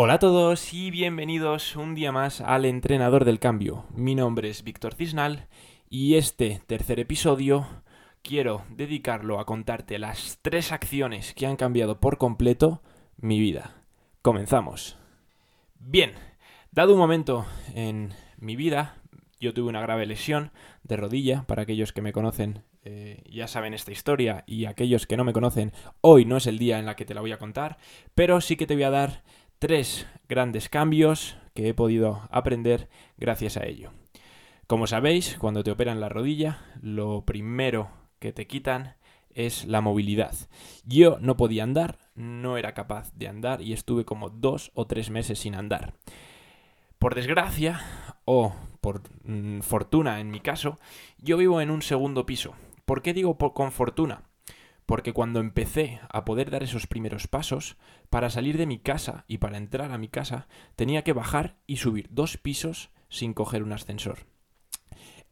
Hola a todos y bienvenidos un día más al Entrenador del Cambio. Mi nombre es Víctor Cisnal y este tercer episodio quiero dedicarlo a contarte las tres acciones que han cambiado por completo mi vida. Comenzamos. Bien, dado un momento en mi vida, yo tuve una grave lesión de rodilla, para aquellos que me conocen eh, ya saben esta historia y aquellos que no me conocen, hoy no es el día en la que te la voy a contar, pero sí que te voy a dar tres grandes cambios que he podido aprender gracias a ello. Como sabéis, cuando te operan la rodilla, lo primero que te quitan es la movilidad. Yo no podía andar, no era capaz de andar y estuve como dos o tres meses sin andar. Por desgracia, o por mm, fortuna en mi caso, yo vivo en un segundo piso. ¿Por qué digo con fortuna? Porque cuando empecé a poder dar esos primeros pasos, para salir de mi casa y para entrar a mi casa, tenía que bajar y subir dos pisos sin coger un ascensor.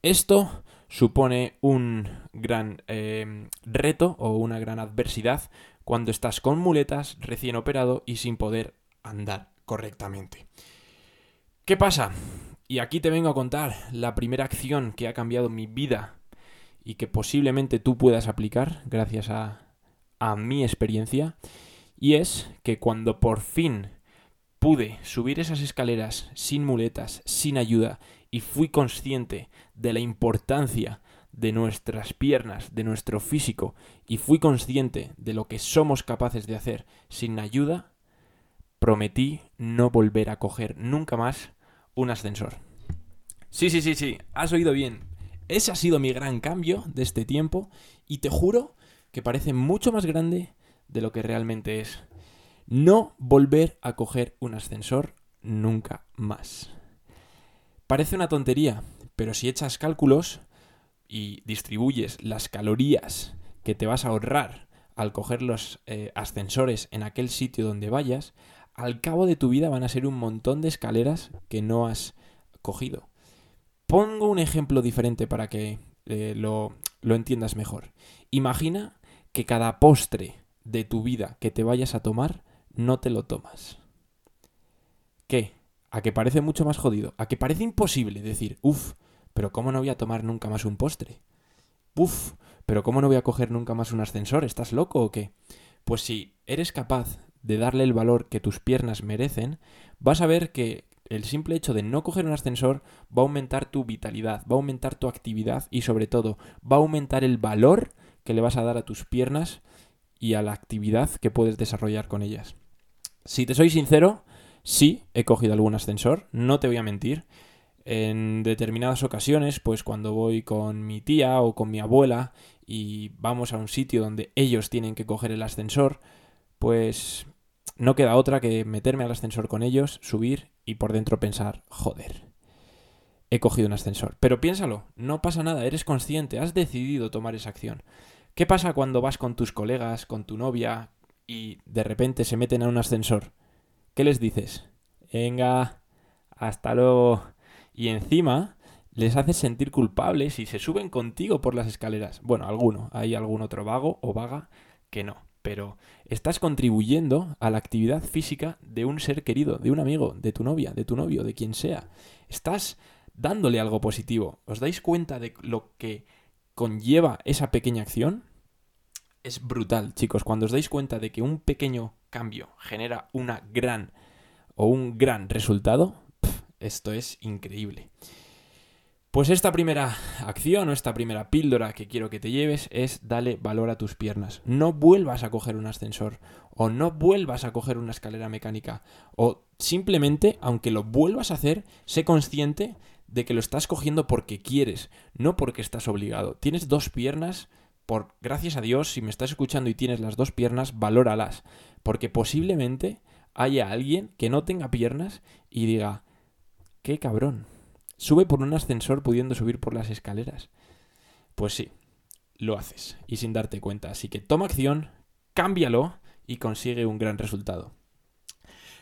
Esto supone un gran eh, reto o una gran adversidad cuando estás con muletas, recién operado y sin poder andar correctamente. ¿Qué pasa? Y aquí te vengo a contar la primera acción que ha cambiado mi vida y que posiblemente tú puedas aplicar gracias a, a mi experiencia. Y es que cuando por fin pude subir esas escaleras sin muletas, sin ayuda, y fui consciente de la importancia de nuestras piernas, de nuestro físico, y fui consciente de lo que somos capaces de hacer sin ayuda, prometí no volver a coger nunca más un ascensor. Sí, sí, sí, sí, has oído bien. Ese ha sido mi gran cambio de este tiempo y te juro que parece mucho más grande de lo que realmente es. No volver a coger un ascensor nunca más. Parece una tontería, pero si echas cálculos y distribuyes las calorías que te vas a ahorrar al coger los eh, ascensores en aquel sitio donde vayas, al cabo de tu vida van a ser un montón de escaleras que no has cogido. Pongo un ejemplo diferente para que eh, lo, lo entiendas mejor. Imagina que cada postre de tu vida que te vayas a tomar, no te lo tomas. ¿Qué? ¿A que parece mucho más jodido? ¿A que parece imposible decir, uff, pero cómo no voy a tomar nunca más un postre? Uff, pero cómo no voy a coger nunca más un ascensor? ¿Estás loco o qué? Pues si eres capaz de darle el valor que tus piernas merecen, vas a ver que el simple hecho de no coger un ascensor va a aumentar tu vitalidad, va a aumentar tu actividad y sobre todo va a aumentar el valor que le vas a dar a tus piernas y a la actividad que puedes desarrollar con ellas. Si te soy sincero, sí he cogido algún ascensor, no te voy a mentir. En determinadas ocasiones, pues cuando voy con mi tía o con mi abuela y vamos a un sitio donde ellos tienen que coger el ascensor, pues no queda otra que meterme al ascensor con ellos, subir y por dentro pensar, joder, he cogido un ascensor. Pero piénsalo, no pasa nada, eres consciente, has decidido tomar esa acción. ¿Qué pasa cuando vas con tus colegas, con tu novia y de repente se meten a un ascensor? ¿Qué les dices? Venga, hasta luego. Y encima les haces sentir culpables y se suben contigo por las escaleras. Bueno, alguno, hay algún otro vago o vaga que no pero estás contribuyendo a la actividad física de un ser querido, de un amigo, de tu novia, de tu novio, de quien sea. Estás dándole algo positivo. ¿Os dais cuenta de lo que conlleva esa pequeña acción? Es brutal, chicos. Cuando os dais cuenta de que un pequeño cambio genera una gran o un gran resultado, esto es increíble. Pues esta primera acción o esta primera píldora que quiero que te lleves es dale valor a tus piernas. No vuelvas a coger un ascensor o no vuelvas a coger una escalera mecánica o simplemente, aunque lo vuelvas a hacer, sé consciente de que lo estás cogiendo porque quieres, no porque estás obligado. Tienes dos piernas, por gracias a Dios, si me estás escuchando y tienes las dos piernas, valóralas, porque posiblemente haya alguien que no tenga piernas y diga, qué cabrón Sube por un ascensor pudiendo subir por las escaleras. Pues sí, lo haces y sin darte cuenta. Así que toma acción, cámbialo y consigue un gran resultado.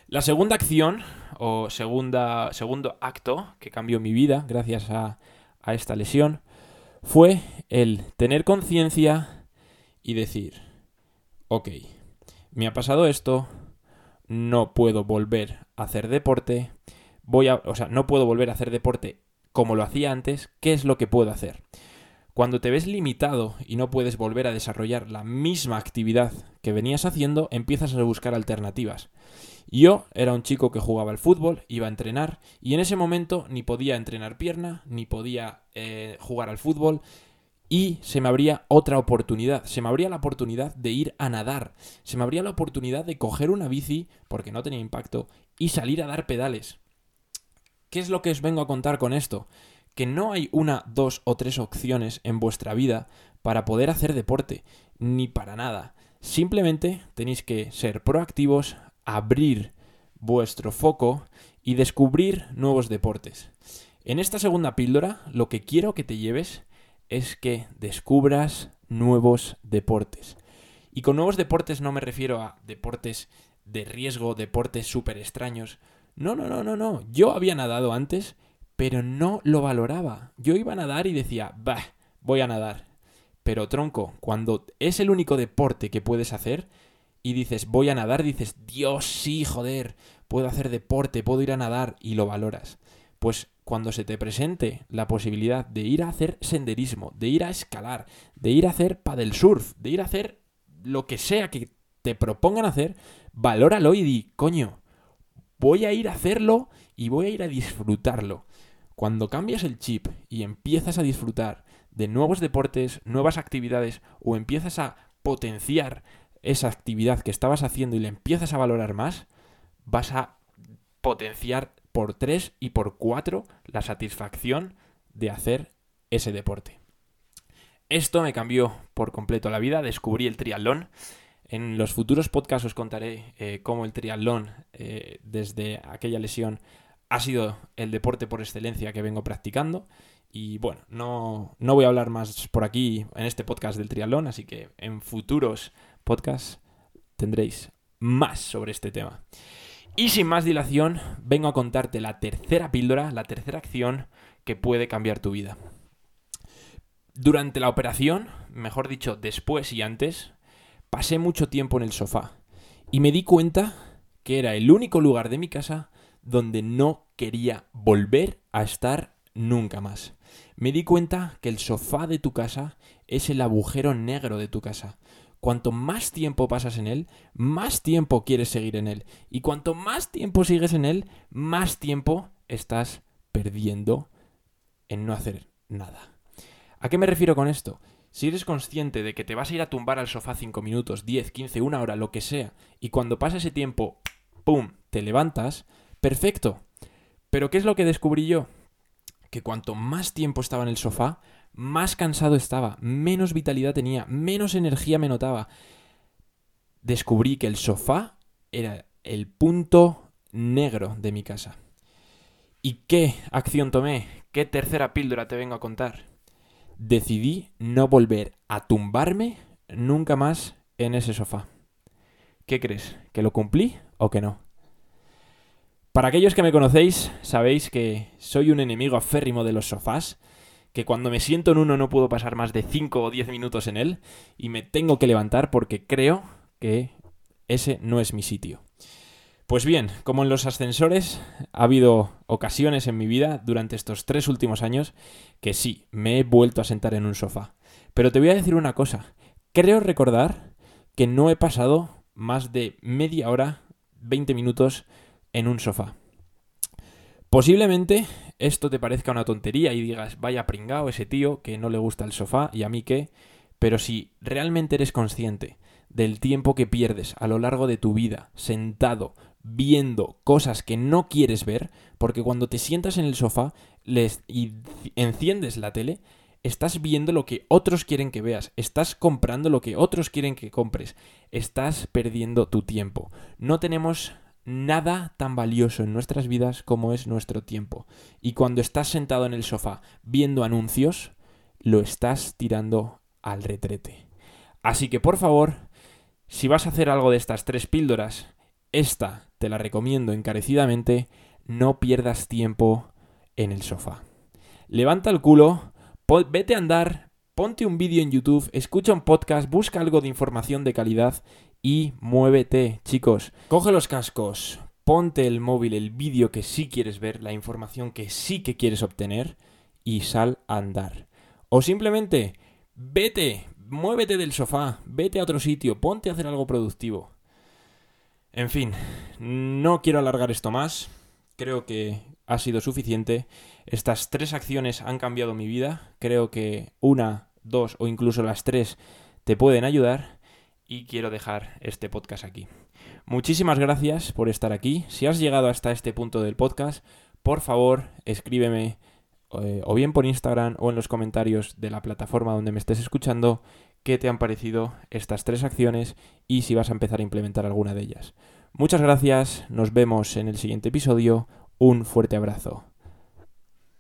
La segunda acción o segundo acto que cambió mi vida gracias a esta lesión fue el tener conciencia y decir, ok, me ha pasado esto, no puedo volver a hacer deporte, voy a, o sea, no puedo volver a hacer deporte como lo hacía antes, ¿qué es lo que puedo hacer? Cuando te ves limitado y no puedes volver a desarrollar la misma actividad que venías haciendo, empiezas a buscar alternativas. Yo era un chico que jugaba al fútbol, iba a entrenar y en ese momento ni podía entrenar pierna, ni podía eh, jugar al fútbol y se me abría otra oportunidad. Se me abría la oportunidad de ir a nadar. Se me abría la oportunidad de coger una bici, porque no tenía impacto, y salir a dar pedales. ¿Qué es lo que os vengo a contar con esto? Que no hay una, dos o tres opciones en vuestra vida para poder hacer deporte, ni para nada. Simplemente tenéis que ser proactivos, abrir vuestro foco y descubrir nuevos deportes. En esta segunda píldora, lo que quiero que te lleves es que descubras nuevos deportes. Y con nuevos deportes no me refiero a deportes de riesgo, deportes súper extraños. No, no, no, no, no. Yo había nadado antes, pero no lo valoraba. Yo iba a nadar y decía, bah, voy a nadar. Pero tronco, cuando es el único deporte que puedes hacer y dices, voy a nadar, dices, Dios, sí, joder, puedo hacer deporte, puedo ir a nadar y lo valoras. Pues cuando se te presente la posibilidad de ir a hacer senderismo, de ir a escalar, de ir a hacer paddle surf, de ir a hacer lo que sea que te propongan hacer, valóralo y di, coño, voy a ir a hacerlo y voy a ir a disfrutarlo. Cuando cambias el chip y empiezas a disfrutar de nuevos deportes, nuevas actividades o empiezas a potenciar esa actividad que estabas haciendo y le empiezas a valorar más, vas a potenciar por tres y por cuatro la satisfacción de hacer ese deporte. Esto me cambió por completo la vida, descubrí el triatlón en los futuros podcasts os contaré eh, cómo el triatlón, eh, desde aquella lesión, ha sido el deporte por excelencia que vengo practicando. Y bueno, no, no voy a hablar más por aquí en este podcast del triatlón, así que en futuros podcasts tendréis más sobre este tema. Y sin más dilación, vengo a contarte la tercera píldora, la tercera acción que puede cambiar tu vida. Durante la operación, mejor dicho, después y antes, pasé mucho tiempo en el sofá y me di cuenta que era el único lugar de mi casa donde no quería volver a estar nunca más. Me di cuenta que el sofá de tu casa es el agujero negro de tu casa. Cuanto más tiempo pasas en él, más tiempo quieres seguir en él. Y cuanto más tiempo sigues en él, más tiempo estás perdiendo en no hacer nada. ¿A qué me refiero con esto? Si eres consciente de que te vas a ir a tumbar al sofá 5 minutos, 10, 15, una hora, lo que sea, y cuando pasa ese tiempo, ¡pum!, te levantas, perfecto. Pero ¿qué es lo que descubrí yo? Que cuanto más tiempo estaba en el sofá, más cansado estaba, menos vitalidad tenía, menos energía me notaba. Descubrí que el sofá era el punto negro de mi casa. ¿Y qué acción tomé? ¿Qué tercera píldora te vengo a contar? Decidí no volver a tumbarme nunca más en ese sofá. ¿Qué crees? ¿Que lo cumplí o que no? Para aquellos que me conocéis, sabéis que soy un enemigo aférrimo de los sofás, que cuando me siento en uno no puedo pasar más de 5 o 10 minutos en él y me tengo que levantar porque creo que ese no es mi sitio. Pues bien, como en los ascensores, ha habido ocasiones en mi vida durante estos tres últimos años que sí, me he vuelto a sentar en un sofá. Pero te voy a decir una cosa, creo recordar que no he pasado más de media hora, 20 minutos en un sofá. Posiblemente esto te parezca una tontería y digas, vaya pringao ese tío que no le gusta el sofá y a mí qué, pero si realmente eres consciente del tiempo que pierdes a lo largo de tu vida sentado viendo cosas que no quieres ver, porque cuando te sientas en el sofá les, y enciendes la tele, estás viendo lo que otros quieren que veas, estás comprando lo que otros quieren que compres, estás perdiendo tu tiempo. No tenemos nada tan valioso en nuestras vidas como es nuestro tiempo. Y cuando estás sentado en el sofá viendo anuncios, lo estás tirando al retrete. Así que por favor, si vas a hacer algo de estas tres píldoras, esta te la recomiendo encarecidamente, no pierdas tiempo en el sofá. Levanta el culo, vete a andar, ponte un vídeo en YouTube, escucha un podcast, busca algo de información de calidad y muévete, chicos. Coge los cascos, ponte el móvil, el vídeo que sí quieres ver, la información que sí que quieres obtener y sal a andar. O simplemente vete, muévete del sofá, vete a otro sitio, ponte a hacer algo productivo. En fin, no quiero alargar esto más. Creo que ha sido suficiente. Estas tres acciones han cambiado mi vida. Creo que una, dos o incluso las tres te pueden ayudar y quiero dejar este podcast aquí. Muchísimas gracias por estar aquí. Si has llegado hasta este punto del podcast, por favor escríbeme eh, o bien por Instagram o en los comentarios de la plataforma donde me estés escuchando qué te han parecido estas tres acciones y si vas a empezar a implementar alguna de ellas. Muchas gracias, nos vemos en el siguiente episodio, un fuerte abrazo.